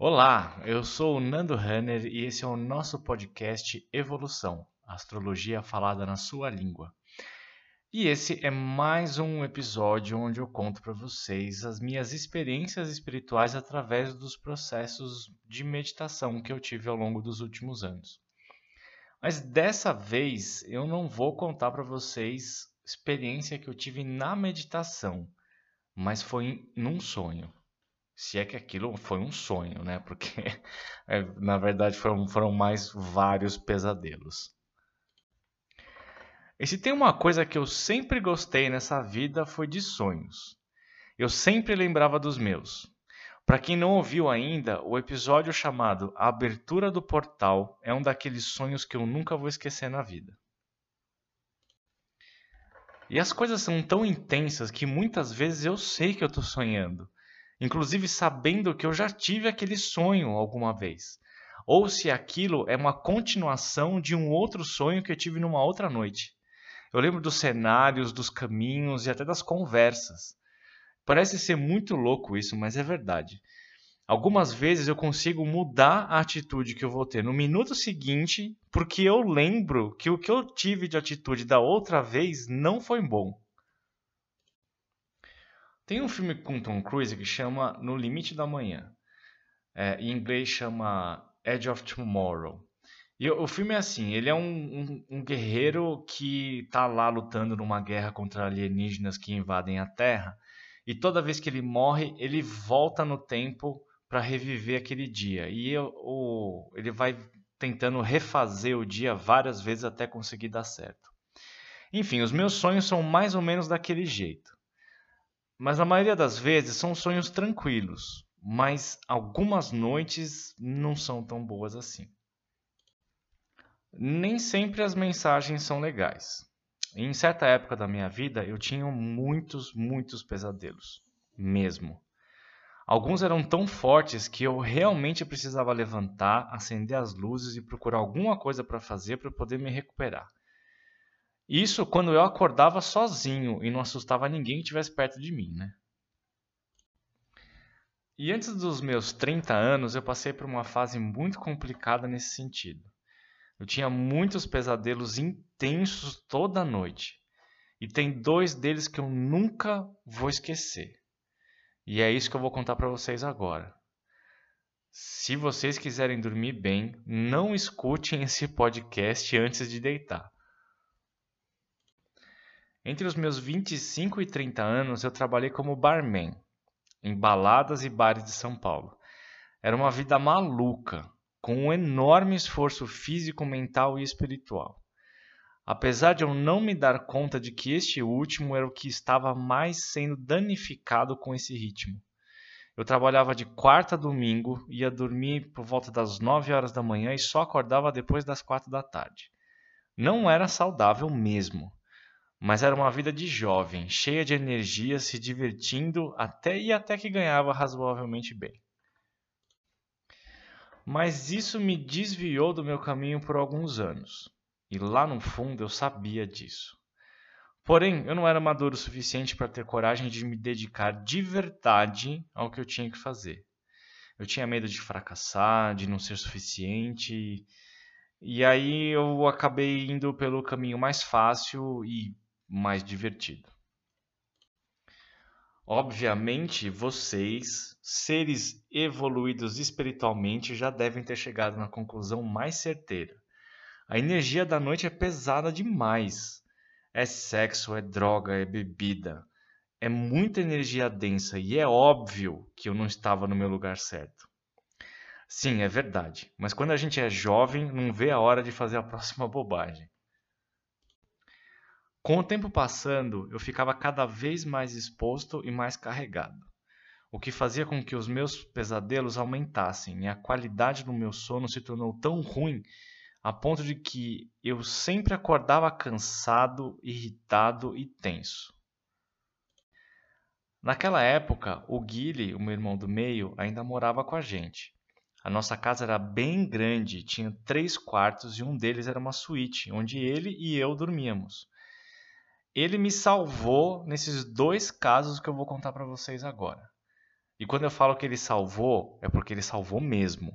Olá, eu sou o Nando Hanner e esse é o nosso podcast Evolução, Astrologia falada na sua língua. E esse é mais um episódio onde eu conto para vocês as minhas experiências espirituais através dos processos de meditação que eu tive ao longo dos últimos anos. Mas dessa vez eu não vou contar para vocês experiência que eu tive na meditação, mas foi num sonho. Se é que aquilo foi um sonho, né? Porque é, na verdade foram, foram mais vários pesadelos. E se tem uma coisa que eu sempre gostei nessa vida foi de sonhos. Eu sempre lembrava dos meus. Para quem não ouviu ainda, o episódio chamado A Abertura do Portal é um daqueles sonhos que eu nunca vou esquecer na vida. E as coisas são tão intensas que muitas vezes eu sei que eu estou sonhando, inclusive sabendo que eu já tive aquele sonho alguma vez, ou se aquilo é uma continuação de um outro sonho que eu tive numa outra noite. Eu lembro dos cenários, dos caminhos e até das conversas. Parece ser muito louco isso, mas é verdade. Algumas vezes eu consigo mudar a atitude que eu vou ter no minuto seguinte, porque eu lembro que o que eu tive de atitude da outra vez não foi bom. Tem um filme com Tom Cruise que chama No Limite da Manhã. É, em inglês chama Edge of Tomorrow. E o filme é assim, ele é um, um, um guerreiro que está lá lutando numa guerra contra alienígenas que invadem a Terra. E toda vez que ele morre, ele volta no tempo para reviver aquele dia. E o, ele vai tentando refazer o dia várias vezes até conseguir dar certo. Enfim, os meus sonhos são mais ou menos daquele jeito. Mas a maioria das vezes são sonhos tranquilos, mas algumas noites não são tão boas assim. Nem sempre as mensagens são legais. Em certa época da minha vida, eu tinha muitos, muitos pesadelos. Mesmo. Alguns eram tão fortes que eu realmente precisava levantar, acender as luzes e procurar alguma coisa para fazer para poder me recuperar. Isso quando eu acordava sozinho e não assustava ninguém que estivesse perto de mim, né? E antes dos meus 30 anos, eu passei por uma fase muito complicada nesse sentido. Eu tinha muitos pesadelos intensos toda noite. E tem dois deles que eu nunca vou esquecer. E é isso que eu vou contar para vocês agora. Se vocês quiserem dormir bem, não escutem esse podcast antes de deitar. Entre os meus 25 e 30 anos, eu trabalhei como barman em baladas e bares de São Paulo. Era uma vida maluca com um enorme esforço físico, mental e espiritual. Apesar de eu não me dar conta de que este último era o que estava mais sendo danificado com esse ritmo. Eu trabalhava de quarta a domingo, ia dormir por volta das 9 horas da manhã e só acordava depois das quatro da tarde. Não era saudável mesmo, mas era uma vida de jovem, cheia de energia, se divertindo até e até que ganhava razoavelmente bem. Mas isso me desviou do meu caminho por alguns anos. E lá no fundo eu sabia disso. Porém, eu não era maduro o suficiente para ter coragem de me dedicar de verdade ao que eu tinha que fazer. Eu tinha medo de fracassar, de não ser suficiente. E aí eu acabei indo pelo caminho mais fácil e mais divertido. Obviamente, vocês, seres evoluídos espiritualmente, já devem ter chegado na conclusão mais certeira. A energia da noite é pesada demais. É sexo, é droga, é bebida. É muita energia densa e é óbvio que eu não estava no meu lugar certo. Sim, é verdade, mas quando a gente é jovem, não vê a hora de fazer a próxima bobagem. Com o tempo passando, eu ficava cada vez mais exposto e mais carregado, o que fazia com que os meus pesadelos aumentassem e a qualidade do meu sono se tornou tão ruim a ponto de que eu sempre acordava cansado, irritado e tenso. Naquela época, o Guile, o meu irmão do meio, ainda morava com a gente. A nossa casa era bem grande, tinha três quartos e um deles era uma suíte, onde ele e eu dormíamos. Ele me salvou nesses dois casos que eu vou contar para vocês agora. E quando eu falo que ele salvou, é porque ele salvou mesmo.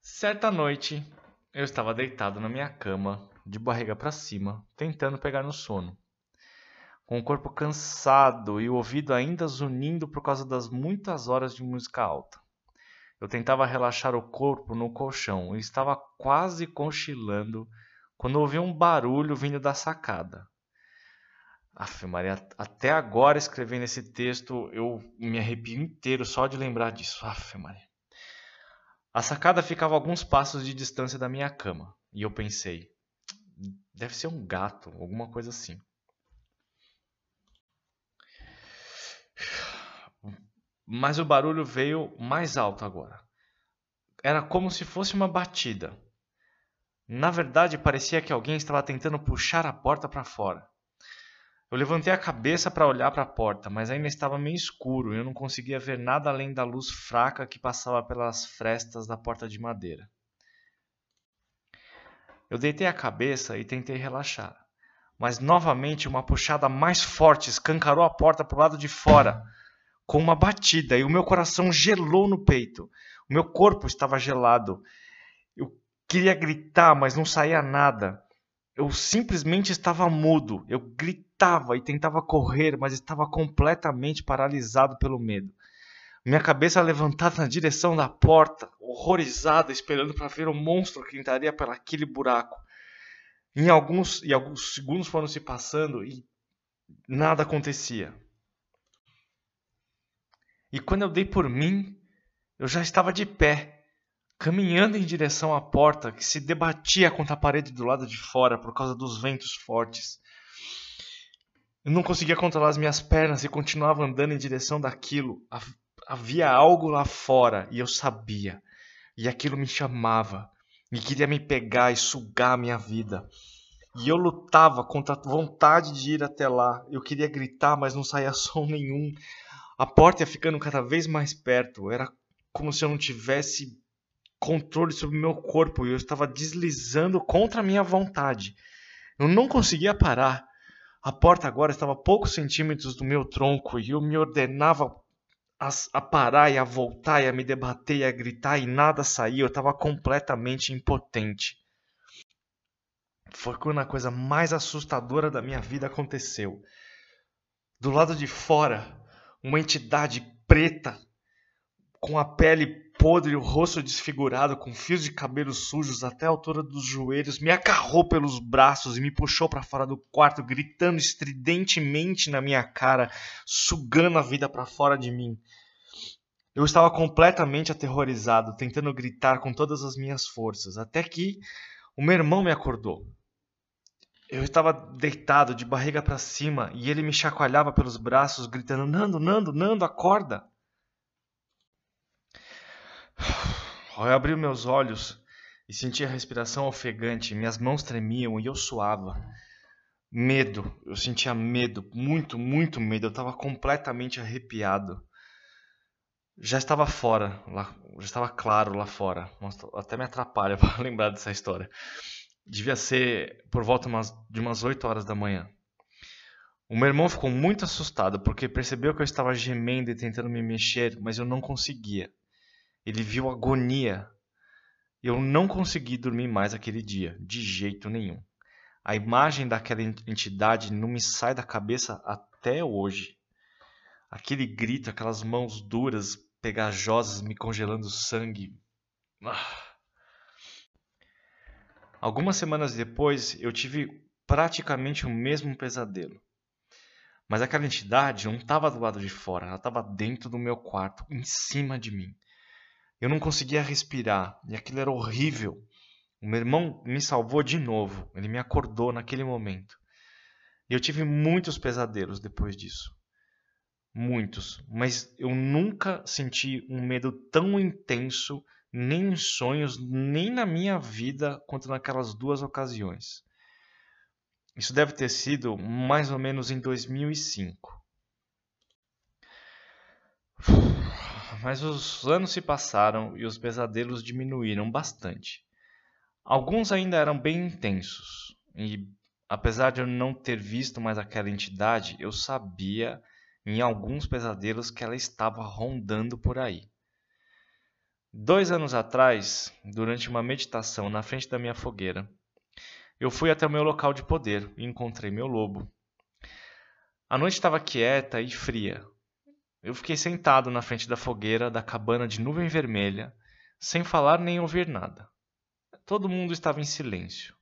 Certa noite, eu estava deitado na minha cama, de barriga para cima, tentando pegar no sono. Com o corpo cansado e o ouvido ainda zunindo por causa das muitas horas de música alta. Eu tentava relaxar o corpo no colchão e estava quase cochilando quando ouvi um barulho vindo da sacada. Aff, Maria, até agora escrevendo esse texto eu me arrepio inteiro só de lembrar disso. Aff, Maria. A sacada ficava a alguns passos de distância da minha cama e eu pensei: deve ser um gato, alguma coisa assim. Mas o barulho veio mais alto agora. Era como se fosse uma batida. Na verdade, parecia que alguém estava tentando puxar a porta para fora. Eu levantei a cabeça para olhar para a porta, mas ainda estava meio escuro e eu não conseguia ver nada além da luz fraca que passava pelas frestas da porta de madeira. Eu deitei a cabeça e tentei relaxar, mas novamente uma puxada mais forte escancarou a porta para o lado de fora, com uma batida, e o meu coração gelou no peito. O meu corpo estava gelado. Queria gritar, mas não saía nada. Eu simplesmente estava mudo. Eu gritava e tentava correr, mas estava completamente paralisado pelo medo. Minha cabeça levantada na direção da porta, horrorizada, esperando para ver o monstro que entraria por aquele buraco. Em alguns, e alguns segundos foram se passando e nada acontecia. E quando eu dei por mim, eu já estava de pé, caminhando em direção à porta que se debatia contra a parede do lado de fora por causa dos ventos fortes. Eu não conseguia controlar as minhas pernas e continuava andando em direção daquilo. Havia algo lá fora e eu sabia. E aquilo me chamava e queria me pegar e sugar a minha vida. E eu lutava contra a vontade de ir até lá. Eu queria gritar, mas não saía som nenhum. A porta ia ficando cada vez mais perto. Era como se eu não tivesse controle sobre o meu corpo e eu estava deslizando contra a minha vontade. Eu não conseguia parar. A porta agora estava a poucos centímetros do meu tronco e eu me ordenava a, a, parar e a voltar e a me debater e a gritar e nada saía. Eu estava completamente impotente. Foi quando a coisa mais assustadora da minha vida aconteceu. Do lado de fora, uma entidade preta, com a pele podre o rosto desfigurado, com fios de cabelo sujos até a altura dos joelhos, me agarrou pelos braços e me puxou para fora do quarto, gritando estridentemente na minha cara, sugando a vida para fora de mim. Eu estava completamente aterrorizado, tentando gritar com todas as minhas forças, até que o meu irmão me acordou. Eu estava deitado, de barriga para cima, e ele me chacoalhava pelos braços, gritando: Nando, Nando, Nando, acorda! Eu abri meus olhos e senti a respiração ofegante, minhas mãos tremiam e eu suava. Medo, eu sentia medo, muito, muito medo, eu estava completamente arrepiado. Já estava fora, lá, já estava claro lá fora. Nossa, até me atrapalha para lembrar dessa história. Devia ser por volta de umas 8 horas da manhã. O meu irmão ficou muito assustado porque percebeu que eu estava gemendo e tentando me mexer, mas eu não conseguia. Ele viu agonia. Eu não consegui dormir mais aquele dia, de jeito nenhum. A imagem daquela entidade não me sai da cabeça até hoje. Aquele grito, aquelas mãos duras, pegajosas, me congelando sangue. Ah. Algumas semanas depois, eu tive praticamente o mesmo pesadelo. Mas aquela entidade não estava do lado de fora, ela estava dentro do meu quarto, em cima de mim. Eu não conseguia respirar e aquilo era horrível. O meu irmão me salvou de novo, ele me acordou naquele momento. E eu tive muitos pesadelos depois disso. Muitos, mas eu nunca senti um medo tão intenso nem em sonhos, nem na minha vida quanto naquelas duas ocasiões. Isso deve ter sido mais ou menos em 2005. Mas os anos se passaram e os pesadelos diminuíram bastante. Alguns ainda eram bem intensos, e apesar de eu não ter visto mais aquela entidade, eu sabia em alguns pesadelos que ela estava rondando por aí. Dois anos atrás, durante uma meditação na frente da minha fogueira, eu fui até o meu local de poder e encontrei meu lobo. A noite estava quieta e fria. Eu fiquei sentado na frente da fogueira da cabana de nuvem vermelha, sem falar nem ouvir nada. Todo mundo estava em silêncio.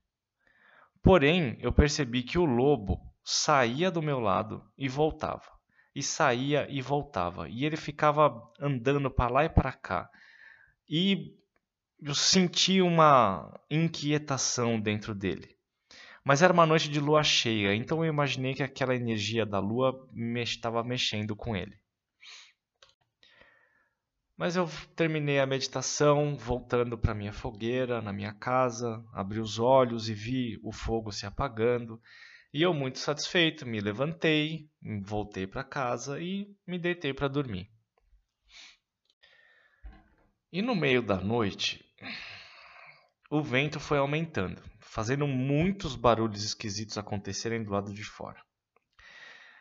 Porém, eu percebi que o lobo saía do meu lado e voltava, e saía e voltava, e ele ficava andando para lá e para cá. E eu senti uma inquietação dentro dele. Mas era uma noite de lua cheia, então eu imaginei que aquela energia da lua estava mexendo com ele. Mas eu terminei a meditação voltando para minha fogueira, na minha casa, abri os olhos e vi o fogo se apagando. E eu, muito satisfeito, me levantei, voltei para casa e me deitei para dormir. E no meio da noite, o vento foi aumentando, fazendo muitos barulhos esquisitos acontecerem do lado de fora.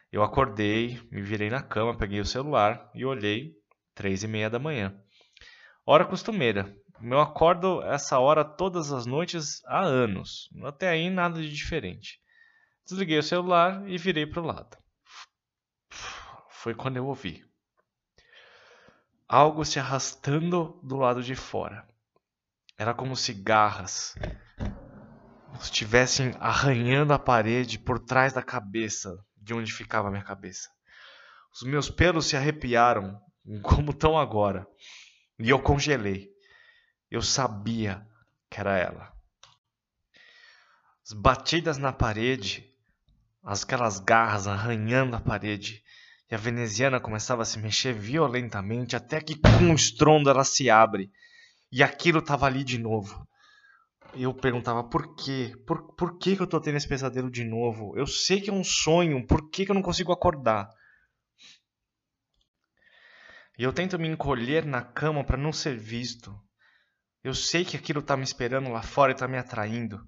Eu acordei, me virei na cama, peguei o celular e olhei três e meia da manhã. Hora costumeira. Eu acordo essa hora todas as noites há anos. Até aí nada de diferente. Desliguei o celular e virei para o lado. Foi quando eu ouvi algo se arrastando do lado de fora. Era como se garras estivessem arranhando a parede por trás da cabeça, de onde ficava a minha cabeça. Os meus pelos se arrepiaram, como estão agora. E eu congelei. Eu sabia que era ela. As batidas na parede, aquelas garras arranhando a parede, e a veneziana começava a se mexer violentamente até que com um estrondo ela se abre e aquilo estava ali de novo. Eu perguntava por quê? Por, por que, que eu estou tendo esse pesadelo de novo? Eu sei que é um sonho, por que, que eu não consigo acordar? E eu tento me encolher na cama para não ser visto. Eu sei que aquilo está me esperando lá fora e está me atraindo.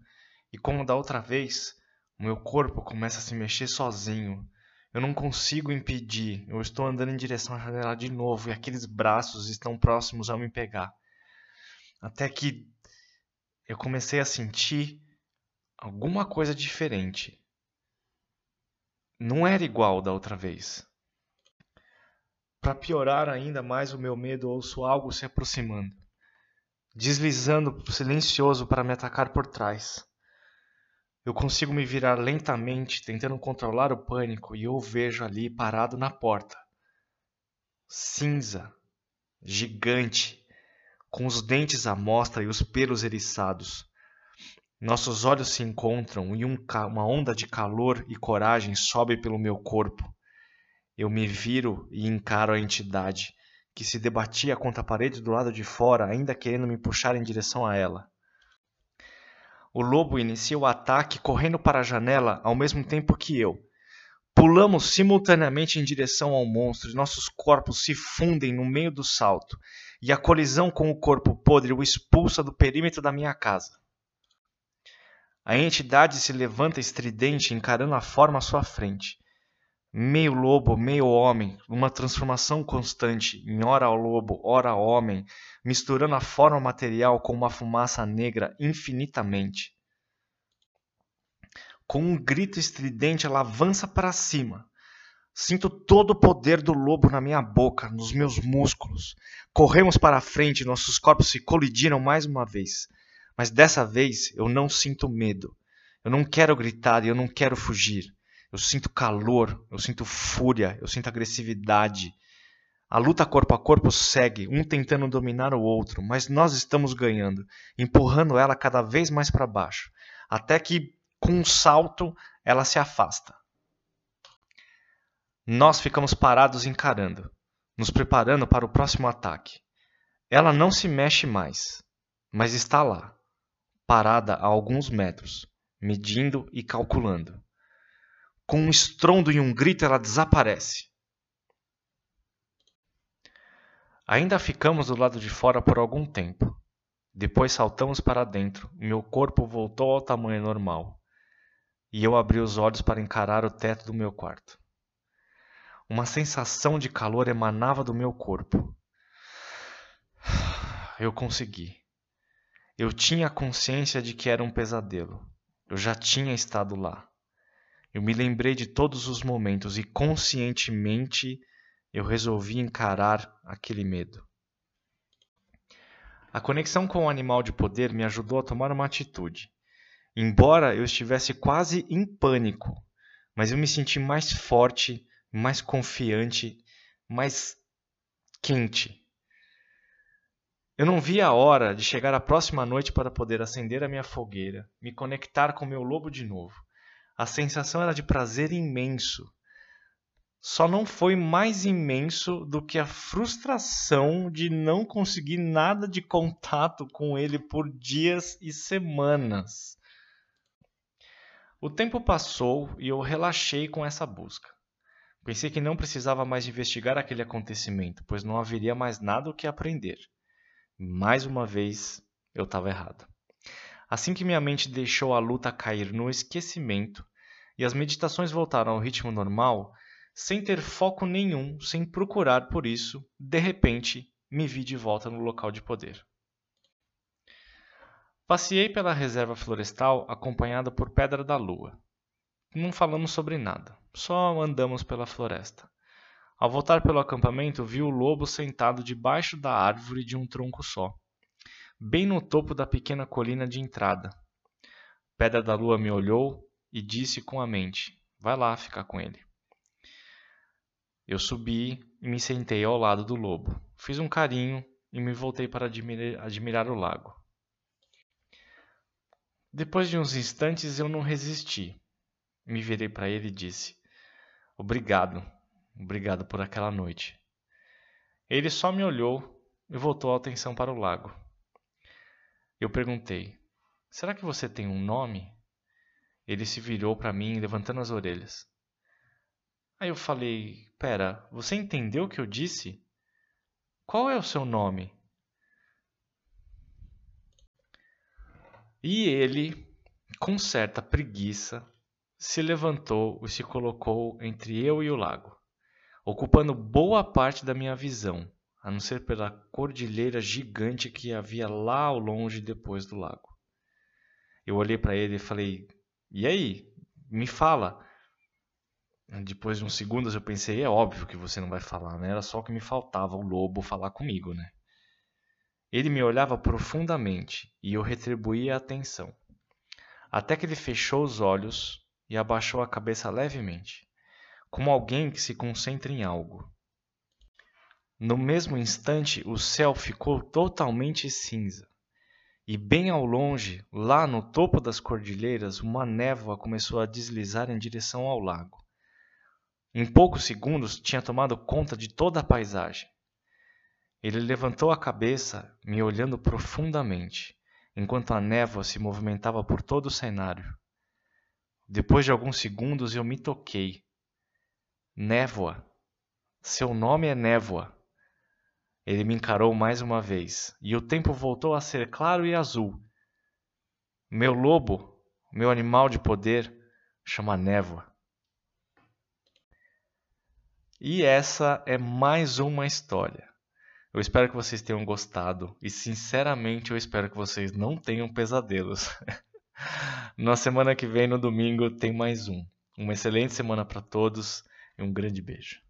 E como da outra vez, o meu corpo começa a se mexer sozinho. Eu não consigo impedir. Eu estou andando em direção à janela de novo e aqueles braços estão próximos a me pegar. Até que eu comecei a sentir alguma coisa diferente. Não era igual da outra vez. Para piorar ainda mais o meu medo, ouço algo se aproximando, deslizando silencioso para me atacar por trás. Eu consigo me virar lentamente, tentando controlar o pânico, e eu o vejo ali parado na porta. Cinza, gigante, com os dentes à mostra e os pelos eriçados. Nossos olhos se encontram e um, uma onda de calor e coragem sobe pelo meu corpo. Eu me viro e encaro a entidade, que se debatia contra a parede do lado de fora, ainda querendo me puxar em direção a ela. O lobo inicia o ataque correndo para a janela ao mesmo tempo que eu. Pulamos simultaneamente em direção ao monstro e nossos corpos se fundem no meio do salto, e a colisão com o corpo podre o expulsa do perímetro da minha casa. A entidade se levanta estridente, encarando a forma à sua frente meio lobo, meio homem, uma transformação constante, em ora lobo, ora homem, misturando a forma material com uma fumaça negra infinitamente. Com um grito estridente, ela avança para cima. Sinto todo o poder do lobo na minha boca, nos meus músculos. Corremos para a frente, nossos corpos se colidiram mais uma vez. Mas dessa vez eu não sinto medo. Eu não quero gritar e eu não quero fugir. Eu sinto calor, eu sinto fúria, eu sinto agressividade. A luta corpo a corpo segue, um tentando dominar o outro, mas nós estamos ganhando, empurrando ela cada vez mais para baixo, até que, com um salto, ela se afasta. Nós ficamos parados encarando, nos preparando para o próximo ataque. Ela não se mexe mais, mas está lá, parada a alguns metros, medindo e calculando. Com um estrondo e um grito, ela desaparece. Ainda ficamos do lado de fora por algum tempo. Depois saltamos para dentro. Meu corpo voltou ao tamanho normal. E eu abri os olhos para encarar o teto do meu quarto. Uma sensação de calor emanava do meu corpo. Eu consegui. Eu tinha consciência de que era um pesadelo. Eu já tinha estado lá. Eu me lembrei de todos os momentos e conscientemente eu resolvi encarar aquele medo. A conexão com o animal de poder me ajudou a tomar uma atitude. Embora eu estivesse quase em pânico, mas eu me senti mais forte, mais confiante, mais quente. Eu não via a hora de chegar a próxima noite para poder acender a minha fogueira, me conectar com meu lobo de novo. A sensação era de prazer imenso. Só não foi mais imenso do que a frustração de não conseguir nada de contato com ele por dias e semanas. O tempo passou e eu relaxei com essa busca. Pensei que não precisava mais investigar aquele acontecimento, pois não haveria mais nada o que aprender. Mais uma vez, eu estava errado. Assim que minha mente deixou a luta cair no esquecimento e as meditações voltaram ao ritmo normal, sem ter foco nenhum, sem procurar por isso, de repente me vi de volta no local de poder. Passei pela reserva florestal acompanhada por Pedra da Lua. Não falamos sobre nada, só andamos pela floresta. Ao voltar pelo acampamento, vi o lobo sentado debaixo da árvore de um tronco só, bem no topo da pequena colina de entrada. Pedra da Lua me olhou e disse com a mente: Vai lá ficar com ele. Eu subi e me sentei ao lado do lobo. Fiz um carinho e me voltei para admirar, admirar o lago. Depois de uns instantes eu não resisti. Me virei para ele e disse: Obrigado, obrigado por aquela noite. Ele só me olhou e voltou a atenção para o lago. Eu perguntei: Será que você tem um nome? Ele se virou para mim, levantando as orelhas. Aí eu falei: Pera, você entendeu o que eu disse? Qual é o seu nome? E ele, com certa preguiça, se levantou e se colocou entre eu e o lago, ocupando boa parte da minha visão, a não ser pela cordilheira gigante que havia lá ao longe depois do lago. Eu olhei para ele e falei: E aí? Me fala. Depois de uns segundos eu pensei: É óbvio que você não vai falar, né? Era só que me faltava, o lobo falar comigo, né? Ele me olhava profundamente e eu retribuía a atenção. Até que ele fechou os olhos e abaixou a cabeça levemente, como alguém que se concentra em algo. No mesmo instante, o céu ficou totalmente cinza. E bem ao longe, lá no topo das cordilheiras, uma névoa começou a deslizar em direção ao lago. Em poucos segundos tinha tomado conta de toda a paisagem. Ele levantou a cabeça, me olhando profundamente, enquanto a névoa se movimentava por todo o cenário. Depois de alguns segundos eu me toquei. Névoa. Seu nome é Névoa. Ele me encarou mais uma vez, e o tempo voltou a ser claro e azul. Meu lobo, meu animal de poder, chama Névoa. E essa é mais uma história. Eu espero que vocês tenham gostado e, sinceramente, eu espero que vocês não tenham pesadelos. Na semana que vem, no domingo, tem mais um. Uma excelente semana para todos e um grande beijo.